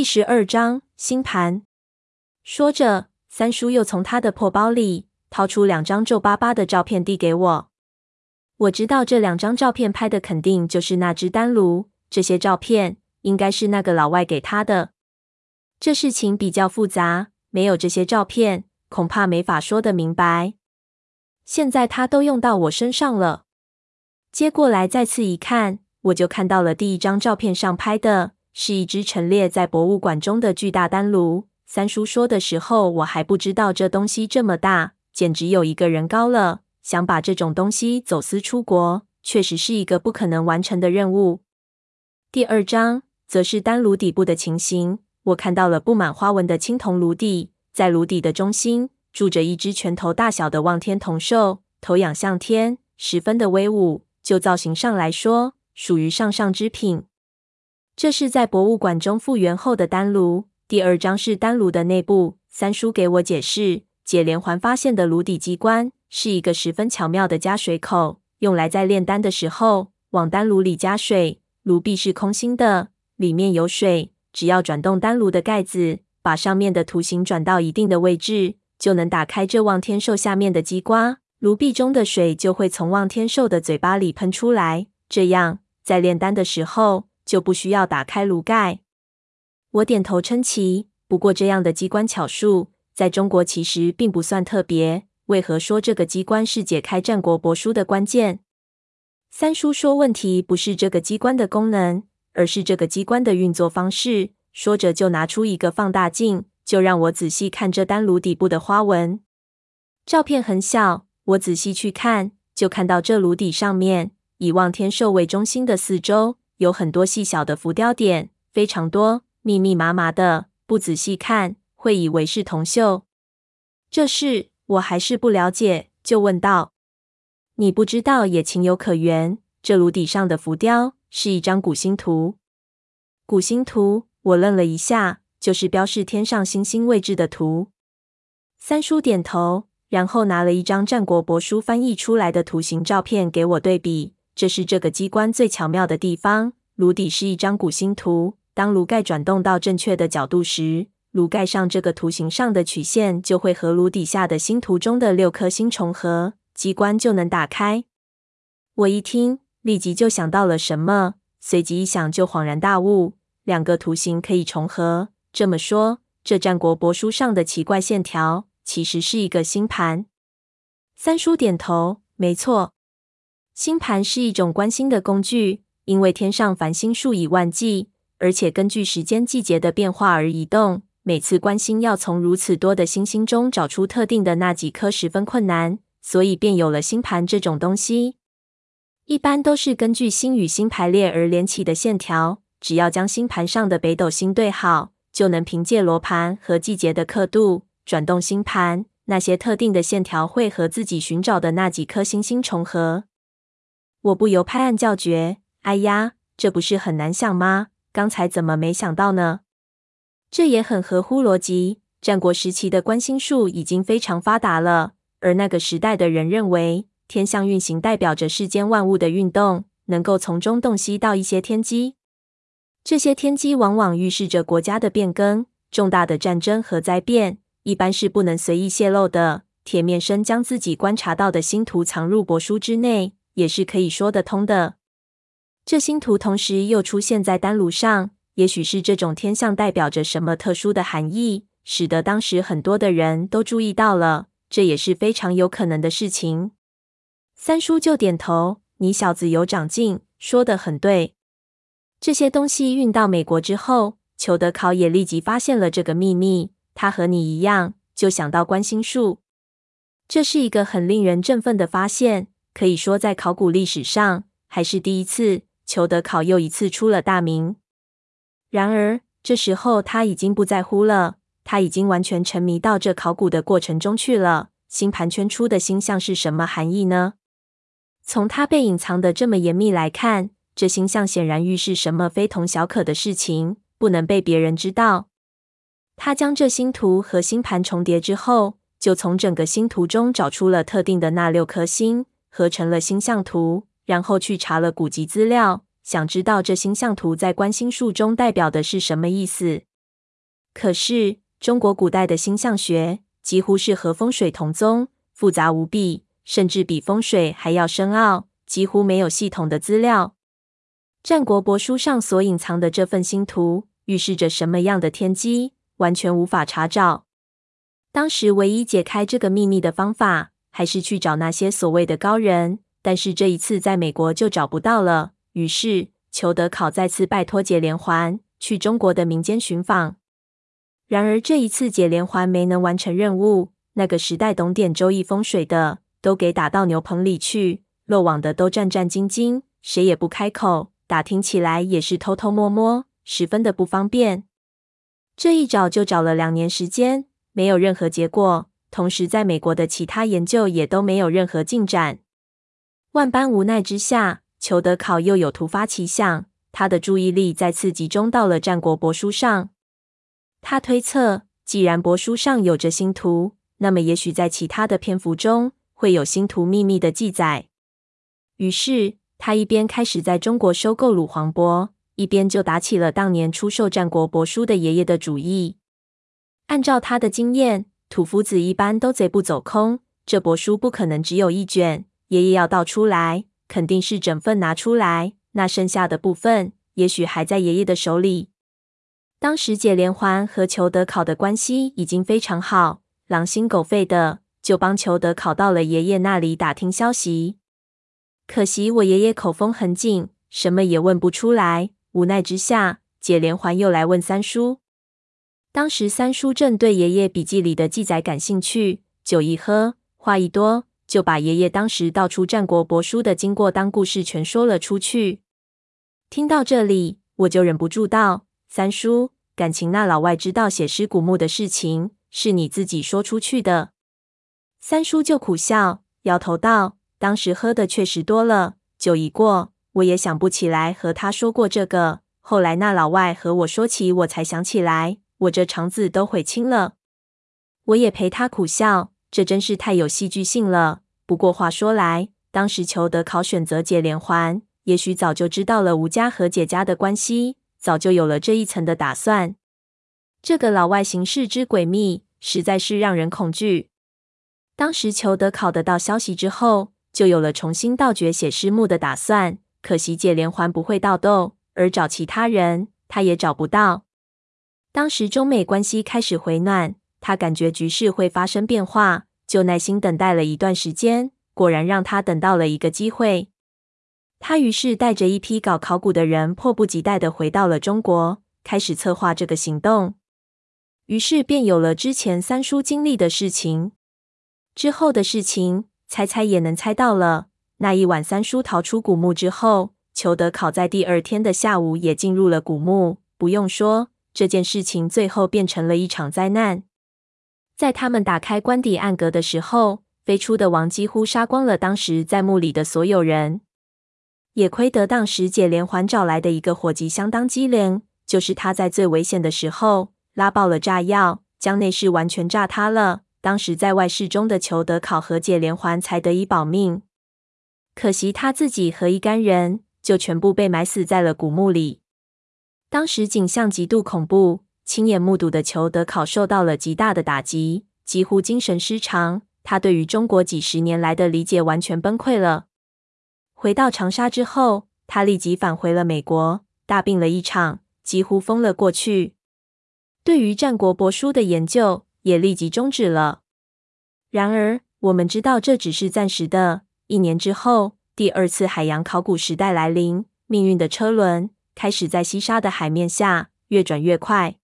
第十二章星盘。说着，三叔又从他的破包里掏出两张皱巴巴的照片递给我。我知道这两张照片拍的肯定就是那只丹炉，这些照片应该是那个老外给他的。这事情比较复杂，没有这些照片，恐怕没法说得明白。现在他都用到我身上了，接过来再次一看，我就看到了第一张照片上拍的。是一只陈列在博物馆中的巨大丹炉。三叔说的时候，我还不知道这东西这么大，简直有一个人高了。想把这种东西走私出国，确实是一个不可能完成的任务。第二章则是丹炉底部的情形。我看到了布满花纹的青铜炉底，在炉底的中心住着一只拳头大小的望天铜兽，头仰向天，十分的威武。就造型上来说，属于上上之品。这是在博物馆中复原后的丹炉。第二张是丹炉的内部。三叔给我解释，解连环发现的炉底机关是一个十分巧妙的加水口，用来在炼丹的时候往丹炉里加水。炉壁是空心的，里面有水，只要转动丹炉的盖子，把上面的图形转到一定的位置，就能打开这望天兽下面的机关，炉壁中的水就会从望天兽的嘴巴里喷出来。这样，在炼丹的时候，就不需要打开炉盖。我点头称奇。不过这样的机关巧术在中国其实并不算特别。为何说这个机关是解开战国帛书的关键？三叔说，问题不是这个机关的功能，而是这个机关的运作方式。说着就拿出一个放大镜，就让我仔细看这丹炉底部的花纹。照片很小，我仔细去看，就看到这炉底上面以望天兽为中心的四周。有很多细小的浮雕点，非常多，密密麻麻的，不仔细看会以为是铜锈。这事我还是不了解，就问道：“你不知道也情有可原。这炉底上的浮雕是一张古星图。古星图，我愣了一下，就是标示天上星星位置的图。”三叔点头，然后拿了一张战国帛书翻译出来的图形照片给我对比。这是这个机关最巧妙的地方。炉底是一张古星图，当炉盖转动到正确的角度时，炉盖上这个图形上的曲线就会和炉底下的星图中的六颗星重合，机关就能打开。我一听，立即就想到了什么，随即一想就恍然大悟：两个图形可以重合。这么说，这战国帛书上的奇怪线条其实是一个星盘。三叔点头，没错。星盘是一种观星的工具，因为天上繁星数以万计，而且根据时间季节的变化而移动。每次观星要从如此多的星星中找出特定的那几颗十分困难，所以便有了星盘这种东西。一般都是根据星与星排列而连起的线条，只要将星盘上的北斗星对好，就能凭借罗盘和季节的刻度转动星盘。那些特定的线条会和自己寻找的那几颗星星重合。我不由拍案叫绝：“哎呀，这不是很难想吗？刚才怎么没想到呢？”这也很合乎逻辑。战国时期的观星术已经非常发达了，而那个时代的人认为，天象运行代表着世间万物的运动，能够从中洞悉到一些天机。这些天机往往预示着国家的变更、重大的战争和灾变，一般是不能随意泄露的。铁面生将自己观察到的星图藏入帛书之内。也是可以说得通的。这星图同时又出现在丹炉上，也许是这种天象代表着什么特殊的含义，使得当时很多的人都注意到了。这也是非常有可能的事情。三叔就点头：“你小子有长进，说得很对。”这些东西运到美国之后，裘德考也立即发现了这个秘密。他和你一样，就想到观星术，这是一个很令人振奋的发现。可以说，在考古历史上还是第一次，裘德考又一次出了大名。然而，这时候他已经不在乎了，他已经完全沉迷到这考古的过程中去了。星盘圈出的星象是什么含义呢？从它被隐藏的这么严密来看，这星象显然预示什么非同小可的事情，不能被别人知道。他将这星图和星盘重叠之后，就从整个星图中找出了特定的那六颗星。合成了星象图，然后去查了古籍资料，想知道这星象图在观星术中代表的是什么意思。可是中国古代的星象学几乎是和风水同宗，复杂无比，甚至比风水还要深奥，几乎没有系统的资料。战国帛书上所隐藏的这份星图，预示着什么样的天机，完全无法查找。当时唯一解开这个秘密的方法，还是去找那些所谓的高人。但是这一次在美国就找不到了。于是裘德考再次拜托解连环去中国的民间寻访。然而这一次解连环没能完成任务。那个时代懂点周易风水的，都给打到牛棚里去；漏网的都战战兢兢，谁也不开口。打听起来也是偷偷摸摸，十分的不方便。这一找就找了两年时间，没有任何结果。同时，在美国的其他研究也都没有任何进展。万般无奈之下，裘德考又有突发奇想，他的注意力再次集中到了战国帛书上。他推测，既然帛书上有着星图，那么也许在其他的篇幅中会有星图秘密的记载。于是。他一边开始在中国收购鲁皇帛，一边就打起了当年出售战国帛书的爷爷的主意。按照他的经验，土夫子一般都贼不走空，这帛书不可能只有一卷，爷爷要倒出来，肯定是整份拿出来，那剩下的部分，也许还在爷爷的手里。当时解连环和裘德考的关系已经非常好，狼心狗肺的就帮裘德考到了爷爷那里打听消息。可惜我爷爷口风很紧，什么也问不出来。无奈之下，解连环又来问三叔。当时三叔正对爷爷笔记里的记载感兴趣，酒一喝，话一多，就把爷爷当时盗出战国帛书的经过当故事全说了出去。听到这里，我就忍不住道：“三叔，感情那老外知道写诗古墓的事情，是你自己说出去的？”三叔就苦笑，摇头道。当时喝的确实多了，酒一过，我也想不起来和他说过这个。后来那老外和我说起，我才想起来，我这肠子都悔青了。我也陪他苦笑，这真是太有戏剧性了。不过话说来，当时裘德考选择解连环，也许早就知道了吴家和解家的关系，早就有了这一层的打算。这个老外行事之诡秘，实在是让人恐惧。当时裘德考得到消息之后，就有了重新盗掘写诗墓的打算。可惜解连环不会盗窦，而找其他人，他也找不到。当时中美关系开始回暖，他感觉局势会发生变化，就耐心等待了一段时间。果然让他等到了一个机会。他于是带着一批搞考古的人，迫不及待的回到了中国，开始策划这个行动。于是便有了之前三叔经历的事情。之后的事情。猜猜也能猜到了。那一晚，三叔逃出古墓之后，裘德考在第二天的下午也进入了古墓。不用说，这件事情最后变成了一场灾难。在他们打开棺底暗格的时候，飞出的王几乎杀光了当时在墓里的所有人。也亏得当时解连环找来的一个伙计相当机灵，就是他在最危险的时候拉爆了炸药，将内室完全炸塌了。当时在外室中的裘德考和解连环才得以保命，可惜他自己和一干人就全部被埋死在了古墓里。当时景象极度恐怖，亲眼目睹的裘德考受到了极大的打击，几乎精神失常。他对于中国几十年来的理解完全崩溃了。回到长沙之后，他立即返回了美国，大病了一场，几乎疯了过去。对于战国帛书的研究，也立即终止了。然而，我们知道这只是暂时的。一年之后，第二次海洋考古时代来临，命运的车轮开始在西沙的海面下越转越快。